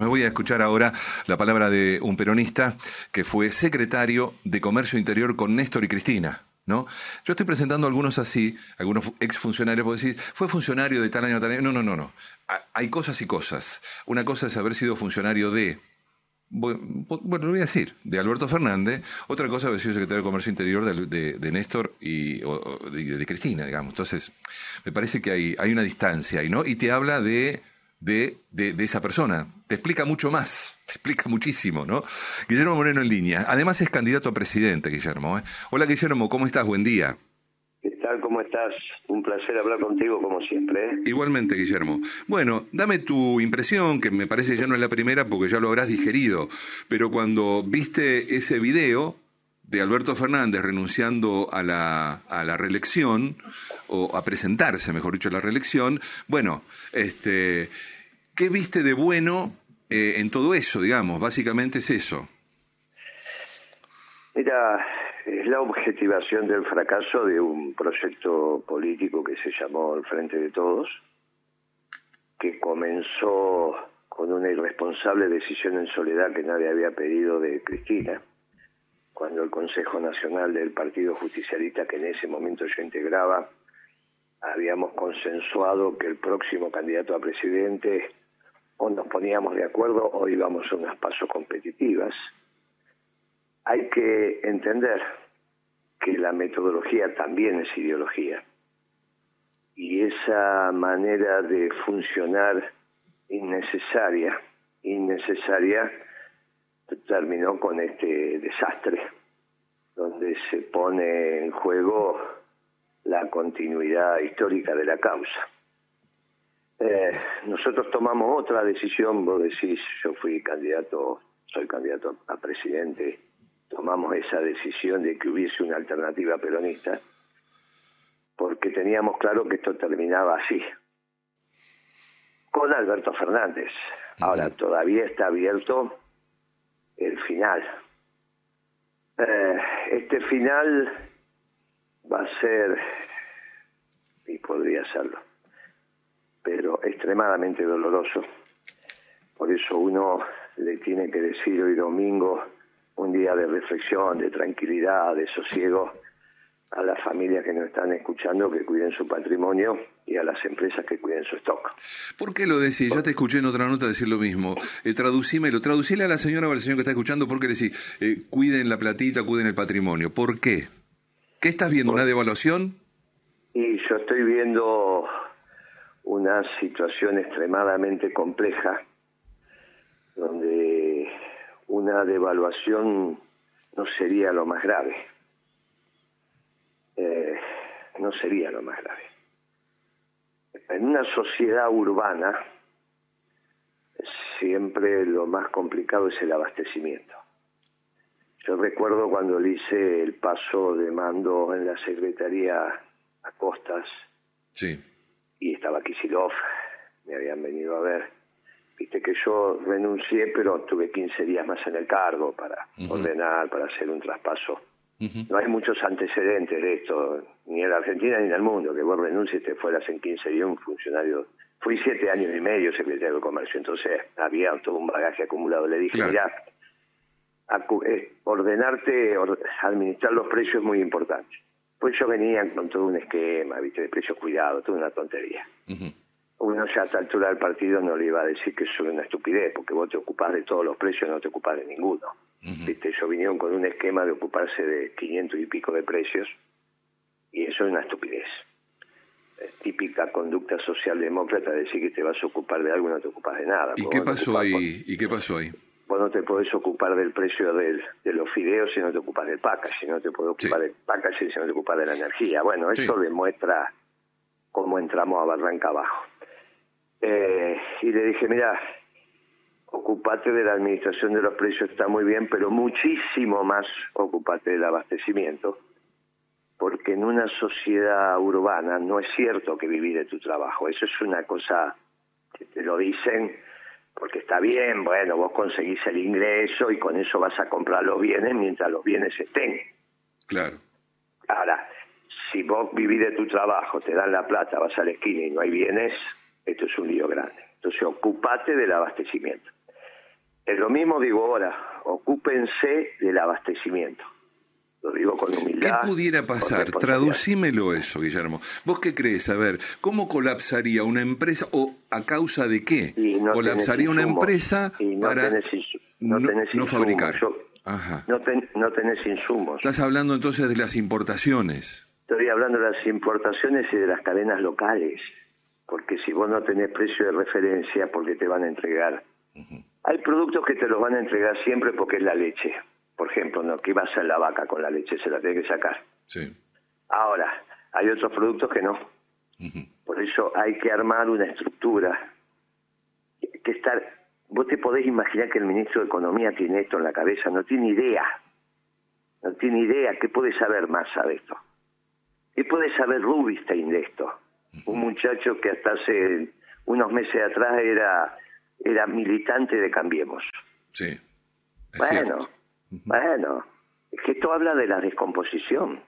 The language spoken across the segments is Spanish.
Me voy a escuchar ahora la palabra de un peronista que fue secretario de Comercio Interior con Néstor y Cristina. ¿No? Yo estoy presentando algunos así, algunos exfuncionarios, puedo decir, fue funcionario de tal año, tal año. No, no, no, no. Hay cosas y cosas. Una cosa es haber sido funcionario de, bueno, lo voy a decir, de Alberto Fernández. Otra cosa es haber sido secretario de Comercio Interior de, Néstor y de, Cristina, digamos. Entonces, me parece que hay, hay una distancia ahí, ¿no? Y te habla de de, de, esa persona. Te explica mucho más, te explica muchísimo, ¿no? Guillermo Moreno en línea. Además es candidato a presidente, Guillermo. ¿eh? Hola, Guillermo, ¿cómo estás? Buen día. ¿Qué tal? ¿Cómo estás? Un placer hablar contigo como siempre. ¿eh? Igualmente, Guillermo. Bueno, dame tu impresión, que me parece ya no es la primera porque ya lo habrás digerido, pero cuando viste ese video de Alberto Fernández renunciando a la, a la reelección, o a presentarse, mejor dicho, a la reelección, bueno, este, ¿qué viste de bueno eh, en todo eso, digamos? Básicamente es eso. Mira, es la objetivación del fracaso de un proyecto político que se llamó El Frente de Todos, que comenzó con una irresponsable decisión en soledad que nadie había pedido de Cristina cuando el Consejo Nacional del Partido Justicialista, que en ese momento yo integraba, habíamos consensuado que el próximo candidato a presidente o nos poníamos de acuerdo o íbamos a unas pasos competitivas. Hay que entender que la metodología también es ideología y esa manera de funcionar innecesaria, innecesaria, terminó con este desastre, donde se pone en juego la continuidad histórica de la causa. Eh, nosotros tomamos otra decisión, vos decís, yo fui candidato, soy candidato a presidente, tomamos esa decisión de que hubiese una alternativa peronista, porque teníamos claro que esto terminaba así, con Alberto Fernández. Ahora, todavía está abierto el final. Eh, este final va a ser, y podría serlo, pero extremadamente doloroso. Por eso uno le tiene que decir hoy domingo, un día de reflexión, de tranquilidad, de sosiego, a las familias que nos están escuchando que cuiden su patrimonio y a las empresas que cuiden su stock. ¿Por qué lo decís? Ya te escuché en otra nota decir lo mismo. Eh, traducímelo, traducíle a la señora o al señor que está escuchando, ¿por qué le decís, eh, cuiden la platita, cuiden el patrimonio? ¿Por qué? ¿Qué estás viendo? ¿Una devaluación? Y yo estoy viendo una situación extremadamente compleja, donde una devaluación no sería lo más grave no sería lo más grave. En una sociedad urbana, siempre lo más complicado es el abastecimiento. Yo recuerdo cuando le hice el paso de mando en la Secretaría a Costas. Sí. Y estaba Kisilov, me habían venido a ver. Viste que yo renuncié, pero tuve 15 días más en el cargo para ordenar, para hacer un traspaso no hay muchos antecedentes de esto, ni en la Argentina ni en el mundo, que vos renuncies te fueras en 15 días un funcionario. Fui siete años y medio secretario de Comercio, entonces había todo un bagaje acumulado. Le dije, mira, eh, ordenarte, administrar los precios es muy importante. Pues yo venía con todo un esquema, viste, de precios cuidados, toda una tontería. Uno ya a esta altura del partido no le iba a decir que eso es una estupidez, porque vos te ocupás de todos los precios, no te ocupás de ninguno. ¿Viste? Ellos vinieron con un esquema de ocuparse de 500 y pico de precios y eso es una estupidez. típica conducta socialdemócrata decir que te vas a ocupar de algo y no te ocupas de nada. ¿Y qué pasó ahí? ¿Y qué pasó ahí? Vos no te podés ocupar del precio del, de los fideos si no te ocupas del packaging, no te podés ocupar del packaging si no te ocupas de la energía. Bueno, eso demuestra cómo entramos a Barranca abajo. Eh, y le dije, mira, ocupate de la administración de los precios está muy bien, pero muchísimo más ocupate del abastecimiento, porque en una sociedad urbana no es cierto que vivir de tu trabajo, eso es una cosa que te lo dicen porque está bien, bueno, vos conseguís el ingreso y con eso vas a comprar los bienes mientras los bienes estén. Claro. Ahora, si vos vivís de tu trabajo, te dan la plata, vas a la esquina y no hay bienes, esto es un lío grande. Entonces, ocupate del abastecimiento. Es lo mismo digo ahora, ocúpense del abastecimiento. Lo digo con humildad. ¿Qué pudiera pasar? Traducímelo eso, Guillermo. ¿Vos qué crees? A ver, ¿cómo colapsaría una empresa o a causa de qué? colapsaría una empresa para no, fabricar. No, no tenés insumos. Estás hablando entonces de las importaciones. Estoy hablando de las importaciones y de las cadenas locales. Porque si vos no tenés precio de referencia, porque te van a entregar. Hay productos que te los van a entregar siempre porque es la leche por ejemplo, ¿no? que va a ser la vaca con la leche? Se la tiene que sacar. Sí. Ahora, hay otros productos que no. Por eso hay que armar una estructura que estar... Vos te podés imaginar que el ministro de Economía tiene esto en la cabeza, no tiene idea. No tiene idea. ¿Qué puede saber más de esto? ¿Qué puede saber Rubinstein de esto? Un muchacho que hasta hace unos meses atrás era, era militante de Cambiemos. Sí. bueno, bueno, es que esto habla de la descomposición.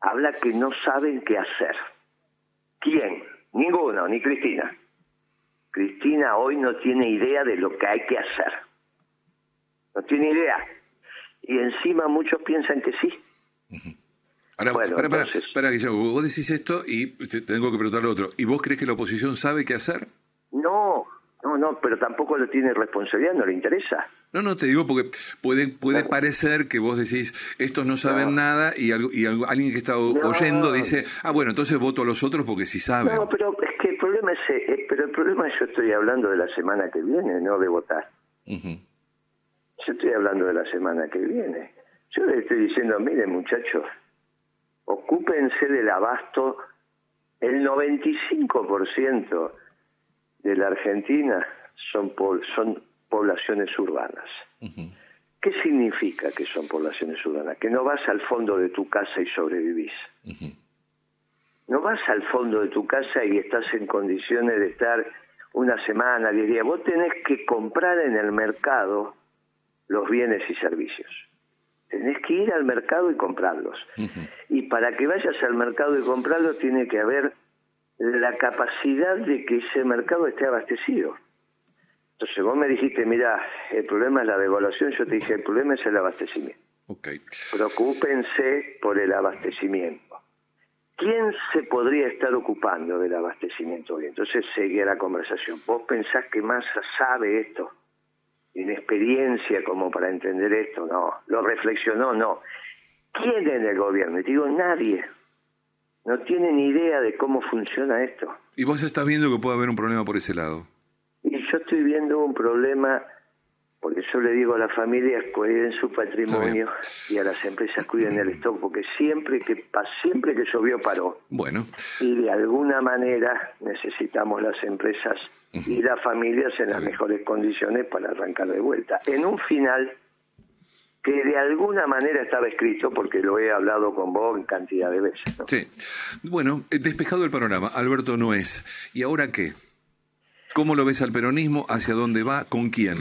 Habla que no saben qué hacer. ¿Quién? Ninguno, ni Cristina. Cristina hoy no tiene idea de lo que hay que hacer. No tiene idea. Y encima muchos piensan que sí. Ahora, bueno, para, para, Guillermo, vos decís esto y te tengo que preguntarle otro. ¿Y vos crees que la oposición sabe qué hacer? No, no, no, pero tampoco lo tiene responsabilidad, no le interesa. No, no, te digo porque puede puede parecer que vos decís, estos no saben nada y, algo, y alguien que está oyendo dice, ah, bueno, entonces voto a los otros porque sí saben. No, pero es que el problema es, eh, pero el problema es yo estoy hablando de la semana que viene, no de votar. Yo estoy hablando de la semana que viene. Yo le estoy diciendo, miren muchachos, ocúpense del abasto, el 95% de la Argentina son, son poblaciones urbanas. ¿Qué significa que son poblaciones urbanas? Que no vas al fondo de tu casa y sobrevivís. No vas al fondo de tu casa y estás en condiciones de estar una semana, diez días. Vos tenés que comprar en el mercado los bienes y servicios. Tenés que ir al mercado y comprarlos. Y para que vayas al mercado y comprarlos tiene que haber la capacidad de que ese mercado esté abastecido. Entonces vos me dijiste, mira, el problema es la devaluación, yo te dije, el problema es el abastecimiento. Okay. Preocúpense por el abastecimiento. ¿Quién se podría estar ocupando del abastecimiento hoy? Entonces seguía la conversación. ¿Vos pensás que Massa sabe esto? ¿Tiene experiencia como para entender esto? No. ¿Lo reflexionó? No. ¿Quién en el gobierno? Y digo, nadie no tienen idea de cómo funciona esto. ¿Y vos estás viendo que puede haber un problema por ese lado? Y yo estoy viendo un problema, porque yo le digo a las familias cuiden su patrimonio y a las empresas cuiden el stock, porque siempre que siempre que llovió paró. Bueno. Y de alguna manera necesitamos las empresas y las familias en las mejores condiciones para arrancar de vuelta. En un final que de alguna manera estaba escrito porque lo he hablado con vos en cantidad de veces. Sí. Bueno, despejado el panorama, Alberto no es. ¿Y ahora qué? ¿Cómo lo ves al peronismo? ¿Hacia dónde va? ¿Con quién?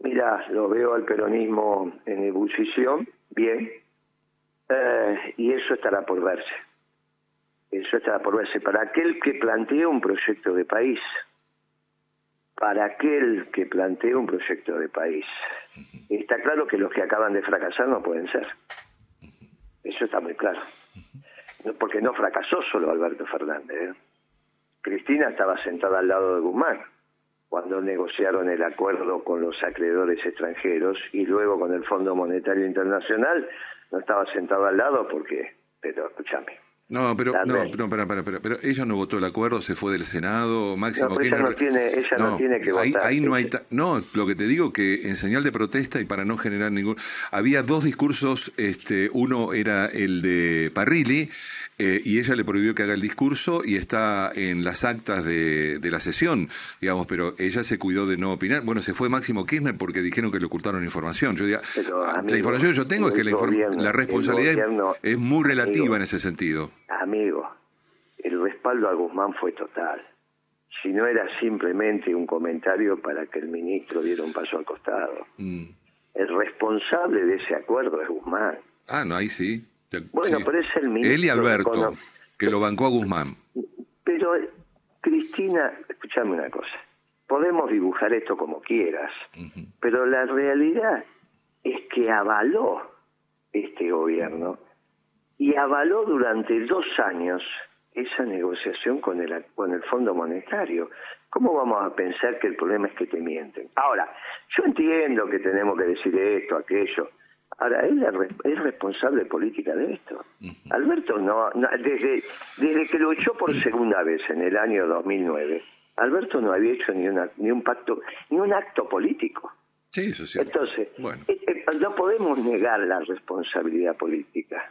Mira, lo veo al peronismo en ebullición, bien, eh, y eso estará por verse. Eso estará por verse. Para aquel que plantea un proyecto de país, para aquel que plantea un proyecto de país. Está claro que los que acaban de fracasar no pueden ser. Eso está muy claro. Porque no fracasó solo Alberto Fernández. ¿eh? Cristina estaba sentada al lado de Guzmán cuando negociaron el acuerdo con los acreedores extranjeros y luego con el Fondo Monetario Internacional no estaba sentado al lado porque, pero escúchame, no, pero, no, no, para, para, pero ella no votó el acuerdo, se fue del Senado, Máximo no, ella no tiene, ella no, tiene que ahí, votar. Ahí no hay, no, lo que te digo que en señal de protesta y para no generar ningún, había dos discursos, este, uno era el de Parrilli eh, y ella le prohibió que haga el discurso y está en las actas de, de la sesión, digamos, pero ella se cuidó de no opinar. Bueno, se fue Máximo Kirchner porque dijeron que le ocultaron información. Yo diría, la información que yo tengo es que la, la responsabilidad es muy relativa en ese sentido amigo, el respaldo a Guzmán fue total. Si no era simplemente un comentario para que el ministro diera un paso al costado. Mm. El responsable de ese acuerdo es Guzmán. Ah, no, ahí sí. bueno, pero es el ministro. Él y Alberto, que lo bancó a Guzmán. Pero, Cristina, escúchame una cosa. podemos dibujar esto como quieras, pero la realidad es que avaló este gobierno y avaló durante dos años esa negociación con el, con el Fondo Monetario. ¿Cómo vamos a pensar que el problema es que te mienten? Ahora, yo entiendo que tenemos que decir esto, aquello. Ahora, él es responsable política de esto. Alberto no, desde, desde que lo echó por segunda vez en el año 2009, Alberto no había hecho ni, una, ni un pacto, ni un acto político. Sí, eso sí. Entonces, eh, eh, no podemos negar la responsabilidad política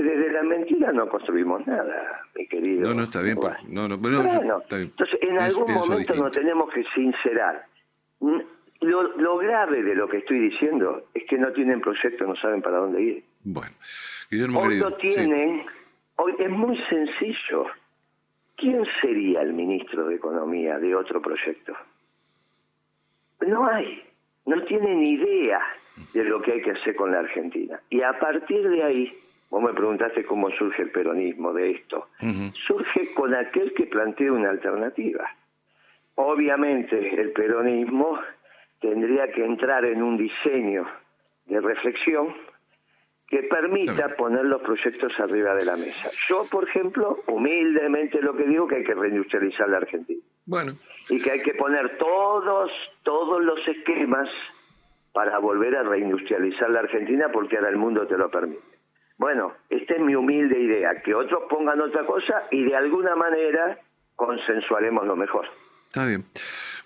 porque desde la mentira no construimos nada, mi querido. No, no, está bien. no, no, Entonces, en algún momento nos tenemos que sincerar. Lo, grave de lo que estoy diciendo es que no tienen proyecto, no saben para dónde ir. Bueno, Guillermo hoy lo tienen, hoy es muy sencillo. ¿Quién sería el ministro de Economía de otro proyecto? No hay, no tienen idea de lo que hay que hacer con la Argentina. Y a partir de ahí, vos me preguntaste cómo surge el peronismo de esto. Surge con aquel que plantea una alternativa. Obviamente el peronismo tendría que entrar en un diseño de reflexión que permita poner los proyectos arriba de la mesa. Yo, por ejemplo, humildemente lo que digo que hay que reindustrializar la Argentina. Bueno. Y que hay que poner todos, todos los esquemas para volver a reindustrializar la Argentina porque ahora el mundo te lo permite. Bueno, esta es mi humilde idea, que otros pongan otra cosa y de alguna manera consensuaremos lo mejor. Está bien.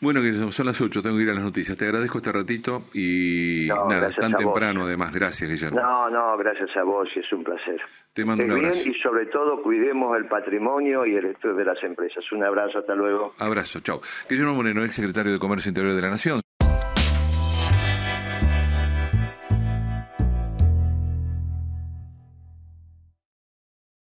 Bueno, son las 8, tengo que ir a las noticias. Te agradezco este ratito y nada, tan temprano además. Gracias, Guillermo. No, no, gracias a vos y es un placer. Te mando un abrazo. y sobre todo cuidemos el patrimonio y el estudio de las empresas. Un abrazo, hasta luego. Abrazo, chao. Guillermo Moreno, ex secretario de Comercio Interior de la Nación.